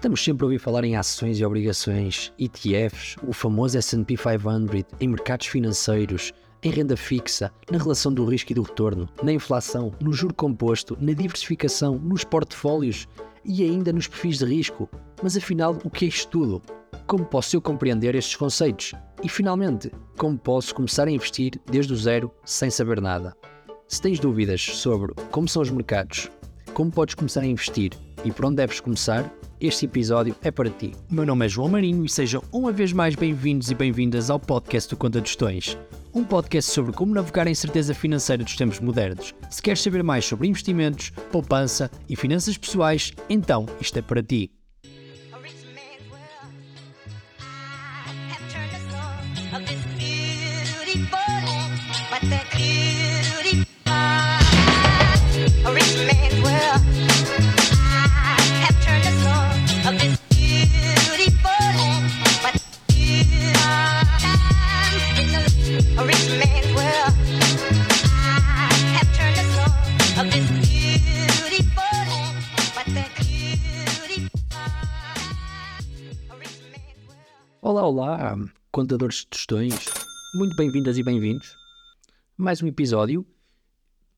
Estamos sempre a ouvir falar em ações e obrigações, ETFs, o famoso S&P 500, em mercados financeiros, em renda fixa, na relação do risco e do retorno, na inflação, no juro composto, na diversificação, nos portfólios e ainda nos perfis de risco. Mas afinal, o que é isto tudo? Como posso eu compreender estes conceitos? E finalmente, como posso começar a investir desde o zero sem saber nada? Se tens dúvidas sobre como são os mercados, como podes começar a investir e por onde deves começar, este episódio é para ti. Meu nome é João Marinho e sejam uma vez mais bem-vindos e bem-vindas ao podcast do Conta Tostões. Um podcast sobre como navegar a incerteza financeira dos tempos modernos. Se queres saber mais sobre investimentos, poupança e finanças pessoais, então isto é para ti. Olá, olá, contadores de tostões. Muito bem-vindas e bem-vindos. Mais um episódio,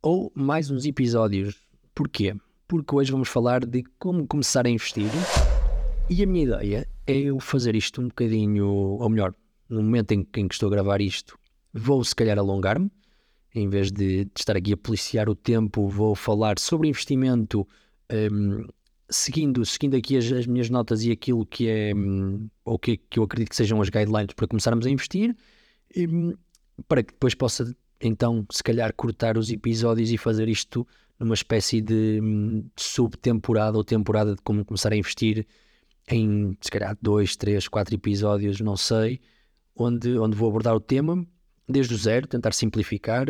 ou mais uns episódios. Porquê? Porque hoje vamos falar de como começar a investir. E a minha ideia é eu fazer isto um bocadinho, ou melhor, no momento em que, estou a gravar isto, vou se calhar alongar-me. Em vez de, estar aqui a policiar o tempo, vou falar sobre investimento hum, seguindo, seguindo aqui as, as minhas notas e aquilo que é hum, ou que, que eu acredito que sejam as guidelines para começarmos a investir, hum, para que depois possa então se calhar cortar os episódios e fazer isto numa espécie de, hum, de subtemporada ou temporada de como começar a investir em se calhar dois, três, quatro episódios, não sei, onde, onde vou abordar o tema desde o zero, tentar simplificar,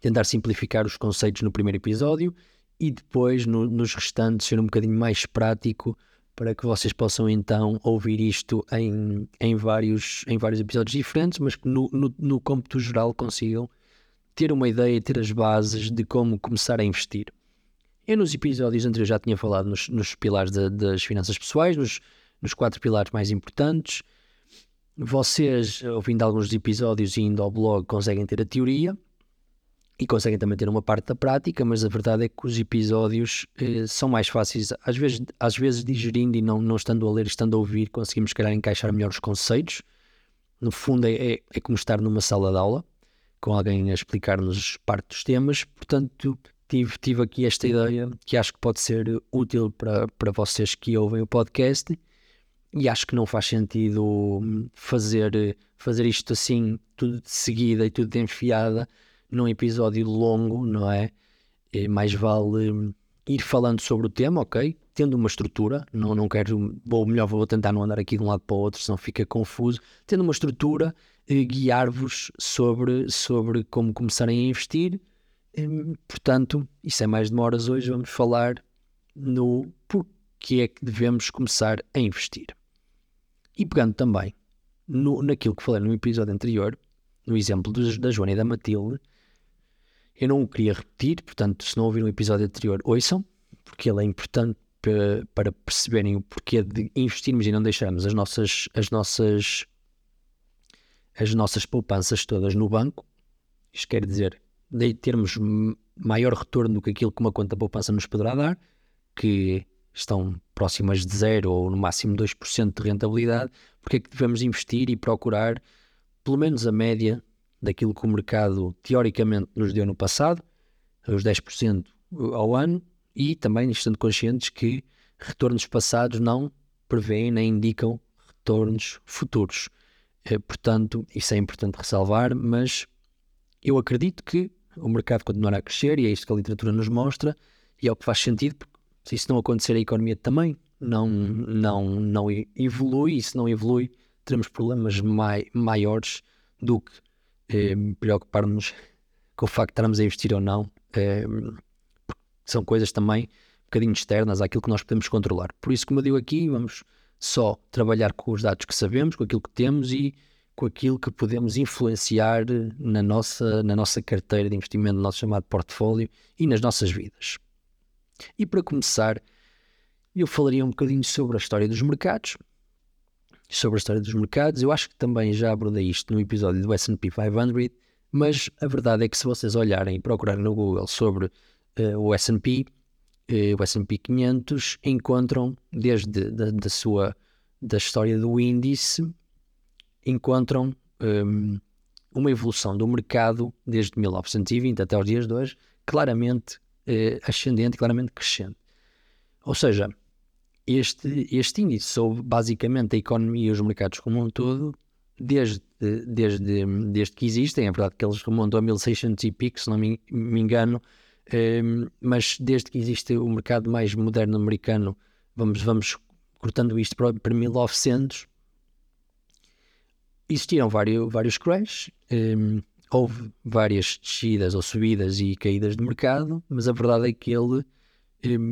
tentar simplificar os conceitos no primeiro episódio e depois no- nos restantes ser um bocadinho mais prático para que vocês possam então ouvir isto em, em, vários, em vários episódios diferentes, mas que no, no, no cômputo geral consigam ter uma ideia, ter as bases de como começar a investir. Eu nos episódios anteriores já tinha falado nos, nos pilares da- das finanças pessoais, nos, nos quatro pilares mais importantes. Vocês, ouvindo alguns episódios e indo ao blog, conseguem ter a teoria e conseguem também ter uma parte da prática, mas a verdade é que os episódios eh, são mais fáceis, às vezes, às vezes digerindo e não, não estando a ler, estando a ouvir, conseguimos, se calhar, encaixar melhor os conceitos. No fundo, é, é, é como estar numa sala de aula, com alguém a explicar-nos parte dos temas. Portanto, tive, tive aqui esta ideia que acho que pode ser útil para, para vocês que ouvem o podcast e acho que não faz sentido hum, fazer, fazer isto assim, tudo de seguida e tudo de enfiada, num episódio longo, não é? É mais vale hum, ir falando sobre o tema, ok? Tendo uma estrutura, não, não quero, ou melhor, vou tentar não andar aqui de um lado para o outro, senão fica confuso. Tendo uma estrutura, eh, guiar-vos sobre, sobre como começarem a investir. Hum, Portanto, isso é mais demoras hoje, vamos falar no porquê é que devemos começar a investir. E pegando também no, naquilo que falei no episódio anterior, no exemplo dos- da Joana e da Matilde, eu não o queria repetir, portanto, se não ouviram o episódio anterior, ouçam, porque ele é importante para, perceberem o porquê de investirmos e não deixarmos as nossas, as nossas, as nossas poupanças todas no banco. Isto quer dizer, de termos maior retorno do que aquilo que uma conta poupança nos poderá dar, que estão próximas de zero ou no máximo 2% de rentabilidade, porque é que devemos investir e procurar pelo menos a média daquilo que o mercado teoricamente nos deu no passado, os 10% ao ano, e também estando conscientes que retornos passados não prevêem nem indicam retornos futuros. Eh, Portanto, isso é importante ressalvar, mas eu acredito que o mercado continuará a crescer e é isto que a literatura nos mostra e é o que faz sentido, porque se isso não acontecer, a economia também não, não, não evolui e se não evolui, teremos problemas mai, maiores do que eh, preocupar-nos com o facto de estarmos a investir ou não. eh, são coisas também um bocadinho externas àquilo que nós podemos controlar. Por isso, como eu digo aqui, vamos só trabalhar com os dados que sabemos, com aquilo que temos e com aquilo que podemos influenciar na nossa, na nossa carteira de investimento, no nosso chamado portfólio e nas nossas vidas. E para começar, eu falaria um bocadinho sobre a história dos mercados. Sobre a história dos mercados, eu acho que também já abordei isto no episódio do S&P 500, mas a verdade é que se vocês olharem e procurarem no Google sobre eh, o S&P, eh, o S&P 500, encontram desde da, da sua da história do índice, encontram hum, uma evolução do mercado desde 1920 até os dias de hoje, claramente eh, ascendente, claramente crescente. Ou seja, este, este índice sobre basicamente a economia e os mercados como um todo, desde, desde, desde que existem, é verdade que eles remontam a 1600 e pico, se não me, engano, eh, mas desde que existe o mercado mais moderno americano, vamos, vamos cortando isto para, para 1900, existiram vários, vários crashes, um, houve várias descidas ou subidas e caídas de mercado, mas a verdade é que ele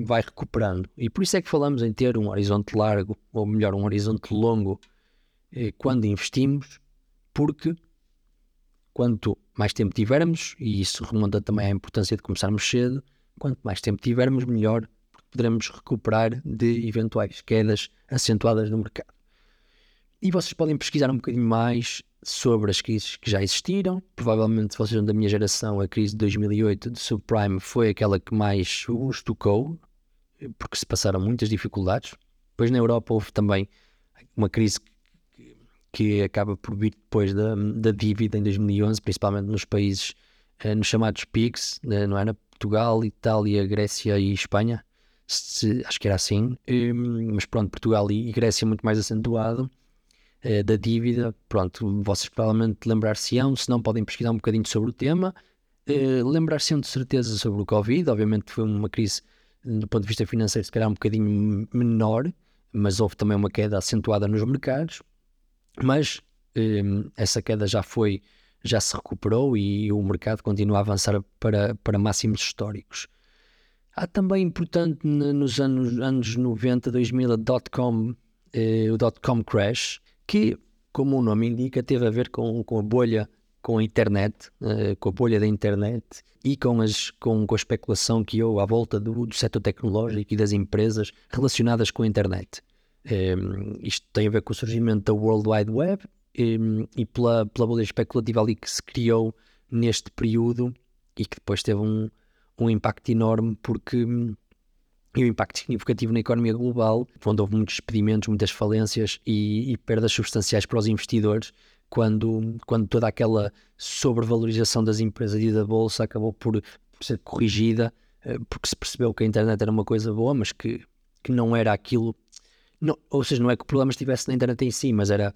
vai recuperando. E por isso é que falamos em ter um horizonte largo, ou melhor, um horizonte longo, eh, quando investimos, porque quanto mais tempo tivermos, e isso remonta também à importância de começarmos cedo, quanto mais tempo tivermos, melhor poderemos recuperar de eventuais quedas acentuadas no mercado. E vocês podem pesquisar um bocadinho mais sobre as crises que já existiram. Provavelmente, vocês são da minha geração, a crise de 2008 de subprime foi aquela que mais os tocou, porque se passaram muitas dificuldades. Depois, na Europa, houve também uma crise que, acaba por vir depois da, da dívida em 2011, principalmente nos países, eh, nos chamados PIGS, eh, não era? Portugal, Itália, Grécia e Espanha. Se, acho que era assim. Hum, mas pronto, Portugal e Grécia muito mais acentuado eh, da dívida. Pronto, vocês provavelmente lembrar-se-ão, se não podem pesquisar um bocadinho sobre o tema. Eh, lembrar-se-ão de certeza sobre o Covid, obviamente foi uma crise do ponto de vista financeiro se calhar um bocadinho menor, mas houve também uma queda acentuada nos mercados, mas eh, essa queda já foi, já se recuperou e o mercado continua a avançar para, para máximos históricos. Há também importante nos anos, anos 90, 2000, a dot-com, eh, o dot-com crash, que, como o nome indica, teve a ver com, com a bolha com a internet, eh, com a bolha da internet e com, as, com, com a especulação que houve à volta do, do setor tecnológico e das empresas relacionadas com a internet. Eh, isto tem a ver com o surgimento da World Wide Web eh, e pela, pela bolha especulativa ali que se criou neste período e que depois teve um, um impacto enorme porque e um impacto significativo na economia global, onde houve muitos despedimentos, muitas falências e, e perdas substanciais para os investidores, quando, quando toda aquela sobrevalorização das empresas e da bolsa acabou por, ser corrigida, eh, porque se percebeu que a internet era uma coisa boa, mas que, que não era aquilo. Não, ou seja, não é que o problema estivesse na internet em si, mas era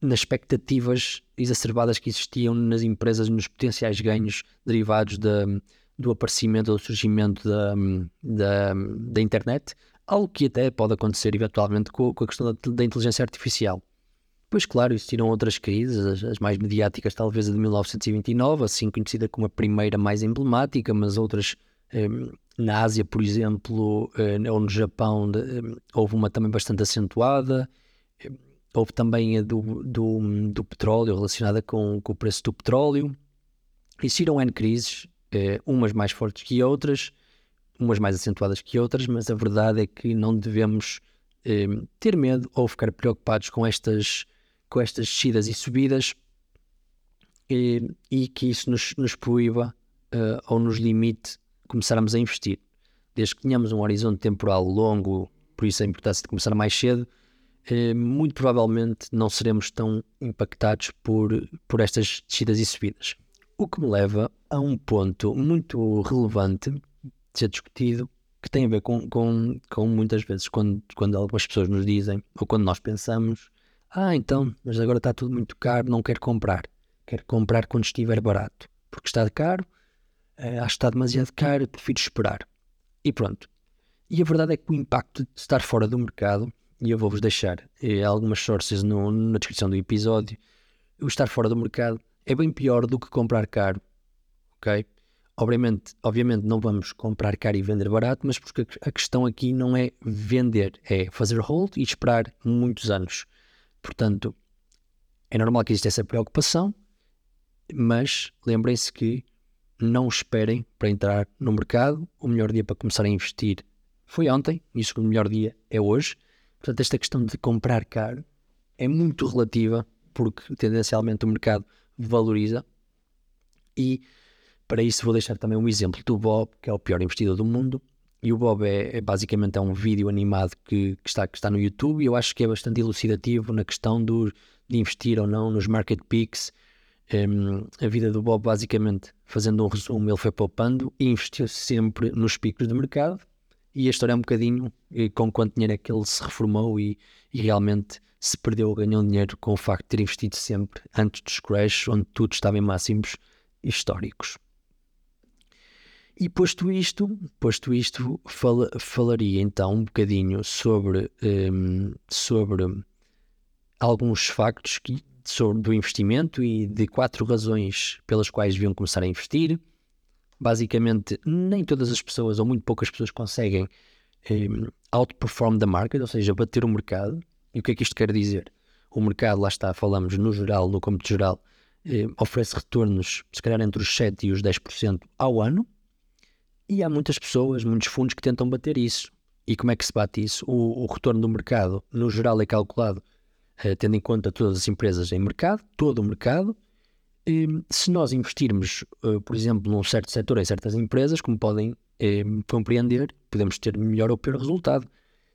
nas expectativas exacerbadas que existiam nas empresas, nos potenciais ganhos derivados da, do aparecimento ou do surgimento da, da, da, internet, algo que até pode acontecer eventualmente com, com a questão da, da, inteligência artificial. Pois claro, existiram outras crises, as, as, mais mediáticas talvez a de 1929, assim conhecida como a primeira mais emblemática, mas outras eh, na Ásia, por exemplo, eh, ou no Japão, de, eh, houve uma também bastante acentuada. Houve também a do, do, do petróleo, relacionada com, com o preço do petróleo. Existiram N crises, eh, umas mais fortes que outras, umas mais acentuadas que outras, mas a verdade é que não devemos eh, ter medo ou ficar preocupados com estas, com estas descidas e subidas eh, e que isso nos, nos proíba eh, ou nos limite começarmos a investir. Desde que tenhamos um horizonte temporal longo, por isso a importância de começar mais cedo, eh, muito provavelmente não seremos tão impactados por, por estas descidas e subidas. O que me leva a um ponto muito relevante de ser discutido, que tem a ver com, com, com muitas vezes quando, quando algumas pessoas nos dizem, ou quando nós pensamos, ah, então, mas agora está tudo muito caro, não quero comprar. Quero comprar quando estiver barato. Porque está caro, eh, acho que está demasiado caro, prefiro esperar. E pronto. E a verdade é que o impacto de estar fora do mercado, e eu vou-vos deixar eh, algumas sources no, na descrição do episódio, o estar fora do mercado é bem pior do que comprar caro, ok? Obviamente, obviamente não vamos comprar caro e vender barato, mas porque a questão aqui não é vender, é fazer hold e esperar muitos anos. Portanto, é normal que exista essa preocupação, mas lembrem-se que não esperem para entrar no mercado. O melhor dia para começar a investir foi ontem e o segundo melhor dia é hoje. Portanto, esta questão de comprar caro é muito relativa porque tendencialmente o mercado valoriza e para isso vou deixar também um exemplo do Bob, que é o pior investidor do mundo. E o Bob é, é basicamente é um vídeo animado que, que está, que está no YouTube e eu acho que é bastante elucidativo na questão do, de investir ou não nos market picks. Um, a vida do Bob, basicamente, fazendo um resumo, ele foi poupando e investiu sempre nos picos de mercado. E a história é um bocadinho eh, com quanto dinheiro é que ele se reformou e, e realmente se perdeu ou ganhou dinheiro com o facto de ter investido sempre antes dos crash, onde tudo estava em máximos históricos. E posto isto, posto isto fala, falaria então um bocadinho sobre, um, sobre alguns factos que, sobre, do investimento e de quatro razões pelas quais deviam começar a investir. Basicamente, nem todas as pessoas, ou muito poucas pessoas, conseguem um, outperform the market, ou seja, bater o mercado. E o que é que isto quer dizer? O mercado, lá está, falamos no geral, no cômputo geral, um, oferece retornos, se calhar entre os 7% e os 10% ao ano, e há muitas pessoas, muitos fundos que tentam bater isso. E como é que se bate isso? O, o retorno do mercado, no geral, é calculado eh, tendo em conta todas as empresas em mercado, todo o mercado. E, se nós investirmos, eh, por exemplo, num certo setor, em certas empresas, como podem eh, compreender, podemos ter melhor ou pior resultado.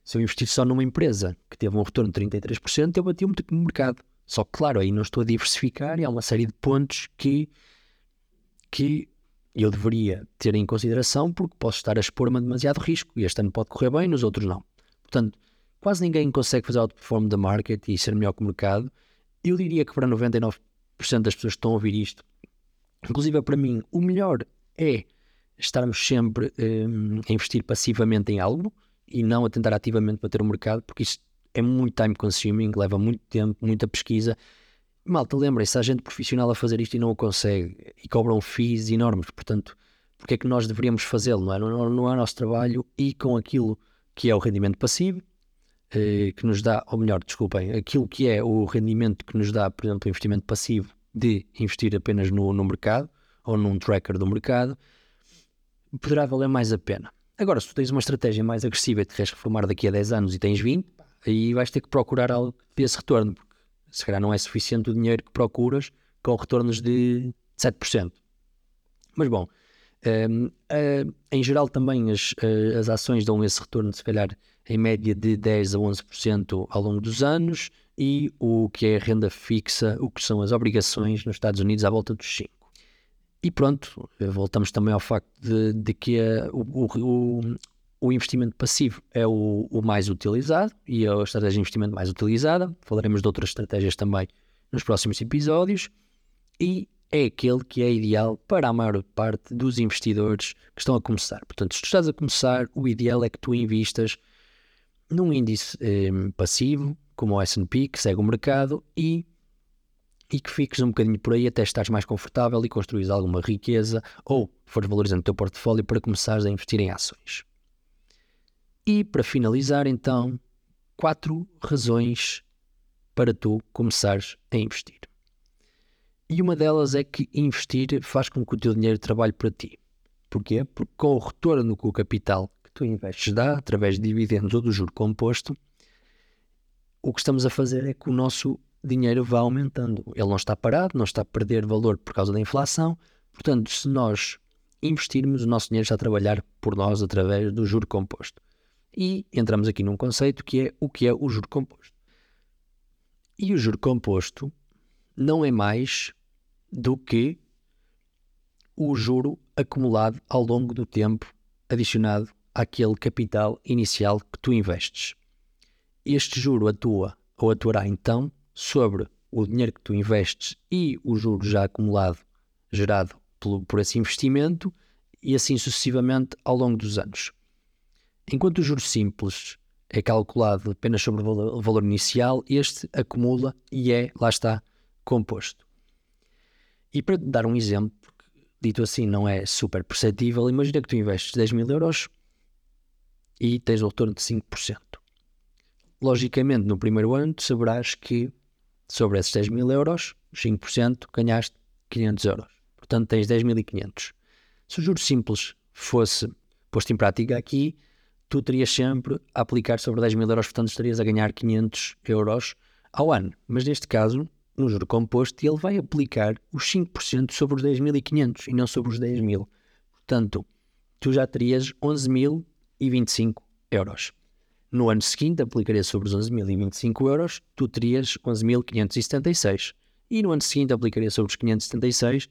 Se eu investir só numa empresa que teve um retorno de 33%, eu bati tipo no mercado. Só que, claro, aí não estou a diversificar e há uma série de pontos que, que eu deveria ter em consideração porque posso estar a expor-me a demasiado risco e este ano pode correr bem, nos outros não. Portanto, quase ninguém consegue fazer outperform da market e ser melhor que o mercado. Eu diria que para 99% das pessoas que estão a ouvir isto, inclusive para mim, o melhor é estarmos sempre um, a investir passivamente em algo e não a tentar ativamente bater o mercado, porque isso é muito time consuming, leva muito tempo, muita pesquisa malta, lembrem-se, há gente profissional a fazer isto e não o consegue e cobram fees enormes, portanto, porque é que nós deveríamos fazê-lo, não é? Não, não é nosso trabalho e com aquilo que é o rendimento passivo, eh, que nos dá, ou melhor, desculpem, aquilo que é o rendimento que nos dá, por exemplo, o investimento passivo de investir apenas no, no mercado ou num tracker do mercado, poderá valer mais a pena. Agora, se tu tens uma estratégia mais agressiva e te queres reformar daqui a 10 anos e tens 20, aí vais ter que procurar algo que dê esse retorno, se calhar não é suficiente o dinheiro que procuras com retornos de 7%. Mas bom, um, uh, em geral também as, uh, as ações dão esse retorno, se calhar em média de 10 a 11% ao longo dos anos e o que é renda fixa, o que são as obrigações nos Estados Unidos à volta dos 5%. E pronto, voltamos também ao facto de, de que uh, o, o, o investimento passivo é o, o, mais utilizado e é a estratégia de investimento mais utilizada. Falaremos de outras estratégias também nos próximos episódios. E é aquele que é ideal para a maior parte dos investidores que estão a começar. Portanto, se tu estás a começar, o ideal é que tu investas num índice eh, passivo, como o S&P, que segue o mercado, e, e que fiques um bocadinho por aí até estares mais confortável e construís alguma riqueza ou fores valorizando o teu portfólio para começares a investir em ações. E para finalizar, então, quatro razões para tu começares a investir. E uma delas é que investir faz com que o teu dinheiro trabalhe para ti. Porquê? Porque com o retorno que o capital que tu investes dá, através de dividendos ou do juro composto, o que estamos a fazer é que o nosso dinheiro vá aumentando. Ele não está parado, não está a perder valor por causa da inflação. Portanto, se nós investirmos, o nosso dinheiro está a trabalhar por nós através do juro composto. E entramos aqui num conceito que é o que é o juro composto. E o juro composto não é mais do que o juro acumulado ao longo do tempo adicionado àquele capital inicial que tu investes. Este juro atua ou atuará então sobre o dinheiro que tu investes e o juro já acumulado gerado por, esse investimento e assim sucessivamente ao longo dos anos. Enquanto o juro simples é calculado apenas sobre o valor inicial, este acumula e é, lá está, composto. E para dar um exemplo, dito assim não é super perceptível, imagina que tu investes 10 mil euros e tens o retorno de 5%. Logicamente, no primeiro ano, tu saberás que sobre esses 10 mil euros, 5% ganhaste 500 euros. Portanto, tens 10.500. Se o juro simples fosse posto em prática aqui, tu terias sempre a aplicar sobre 10 mil euros, portanto estarias a ganhar 500 euros ao ano. Mas neste caso, no juro composto, ele vai aplicar os 5% sobre os 10.500 e não sobre os 10 mil. Portanto, tu já terias 11.025 euros. No ano seguinte, aplicaria sobre os 11.025 euros, tu terias 11.576. E no ano seguinte, aplicaria sobre os 576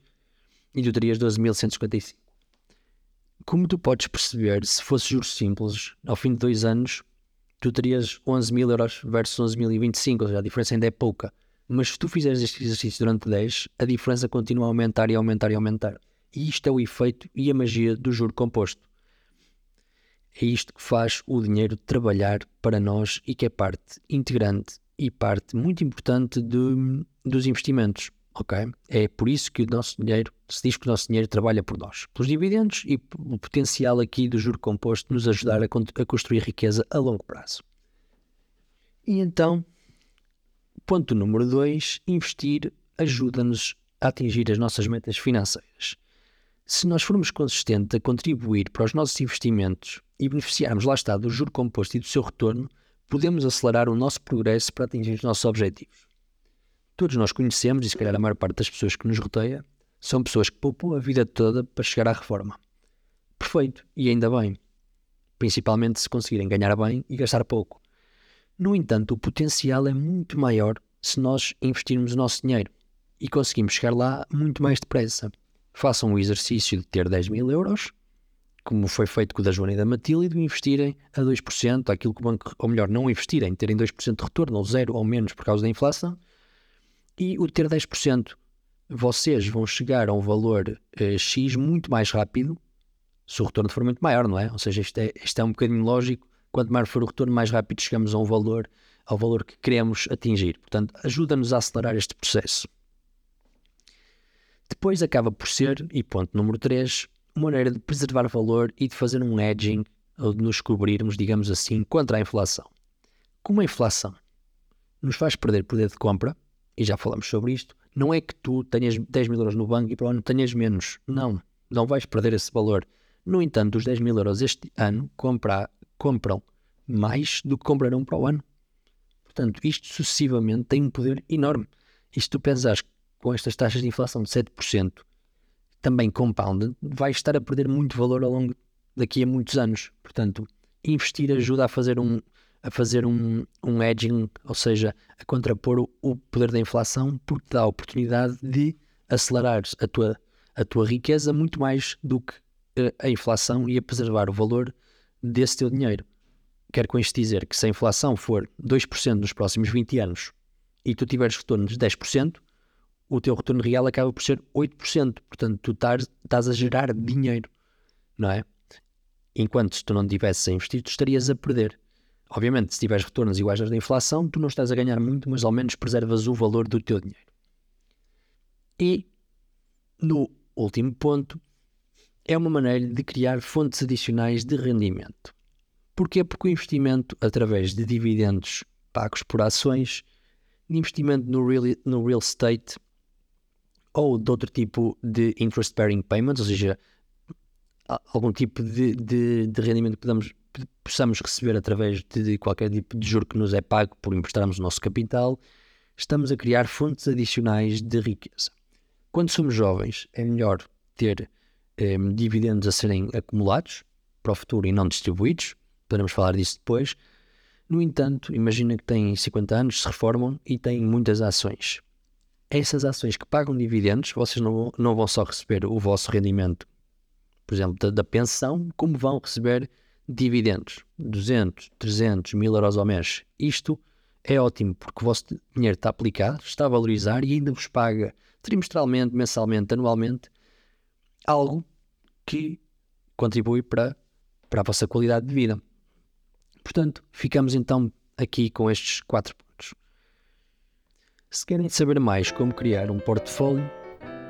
e tu terias 12.155. Como tu podes perceber, se fosse juros simples, ao fim de dois anos, tu terias 11 mil euros versus 11.025, ou seja, a diferença ainda é pouca. Mas se tu fizeres este exercício durante 10, a diferença continua a aumentar e aumentar e aumentar. E isto é o efeito e a magia do juro composto. É isto que faz o dinheiro trabalhar para nós e que é parte integrante e parte muito importante de- dos investimentos. Ok? É por isso que o nosso dinheiro, se diz que o nosso dinheiro trabalha por nós, pelos dividendos e o potencial aqui do juro composto nos ajudar a, a construir riqueza a longo prazo. E então, ponto número 2, investir ajuda-nos a atingir as nossas metas financeiras. Se nós formos consistentes a contribuir para os nossos investimentos e beneficiarmos lá está do juro composto e do seu retorno, podemos acelerar o nosso progresso para atingir os nossos objetivos. Todos nós conhecemos, e se calhar a maior parte das pessoas que nos rodeia, são pessoas que poupam a vida toda para chegar à reforma. Perfeito, e ainda bem. Principalmente se conseguirem ganhar bem e gastar pouco. No entanto, o potencial é muito maior se nós investirmos o nosso dinheiro e conseguimos chegar lá muito mais depressa. Façam o exercício de ter 10 mil euros, como foi feito com o da Joana e da Matilde, de investirem a 2%, aquilo que o banco, ou melhor, não investirem, terem 2% de retorno, ou zero ou menos por causa da inflação, e o ter 10%. Vocês vão chegar a um valor eh, X muito mais rápido se o retorno for muito maior, não é? Ou seja, isto é, isto é um bocadinho lógico. Quanto maior for o retorno, mais rápido chegamos a um valor, ao valor que queremos atingir. Portanto, ajuda-nos a acelerar este processo. Depois acaba por ser, e ponto número 3, uma maneira de preservar valor e de fazer um hedging, ou de nos cobrirmos, digamos assim, contra a inflação. Como a inflação nos faz perder poder de compra, e já falamos sobre isto, não é que tu tenhas 10 mil euros no banco e para o ano tenhas menos. Não, não vais perder esse valor. No entanto, os 10 mil euros este ano compra, compram mais do que comprarão para o ano. Portanto, isto sucessivamente tem um poder enorme. E se tu pensares com estas taxas de inflação de 7%, também compounded, vais estar a perder muito valor ao longo daqui a muitos anos. Portanto, investir ajuda a fazer um, a fazer um, um hedging, ou seja, a contrapor o, o poder da inflação, porque dá a oportunidade de acelerares a tua, a tua riqueza muito mais do que eh, a inflação e a preservar o valor desse teu dinheiro. Quero com isto dizer que se a inflação for 2% nos próximos 20 anos e tu tiveres retornos de 10%, o teu retorno real acaba por ser 8%. Portanto, tu estás, a gerar dinheiro, não é? Enquanto se tu não tivesses tu estarias a perder. Obviamente, se tiveres retornos iguais aos da inflação, tu não estás a ganhar muito, mas ao menos preservas o valor do teu dinheiro. E, no último ponto, é uma maneira de criar fontes adicionais de rendimento. Porquê? Porque o investimento através de dividendos pagos por ações, investimento no real, no real estate ou de outro tipo de interest-bearing payments, ou seja, algum tipo de, de, de rendimento que podamos, possamos receber através de, qualquer tipo de juro que nos é pago por emprestarmos o nosso capital, estamos a criar fontes adicionais de riqueza. Quando somos jovens, é melhor ter eh, dividendos a serem acumulados para o futuro e não distribuídos, poderemos falar disso depois. No entanto, imagina que têm 50 anos, se reformam e têm muitas ações. Essas ações que pagam dividendos, vocês não, não vão só receber o vosso rendimento, por exemplo, da, da pensão, como vão receber dividendos, 200, 300, 1000 euros ao mês. Isto é ótimo porque o vosso dinheiro está aplicado, está a valorizar e ainda vos paga trimestralmente, mensalmente, anualmente, algo que contribui para, para a vossa qualidade de vida. Portanto, ficamos então aqui com estes quatro pontos. Se querem saber mais como criar um portfólio,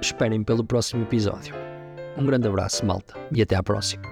esperem pelo próximo episódio. Um grande abraço, malta, e até à próxima.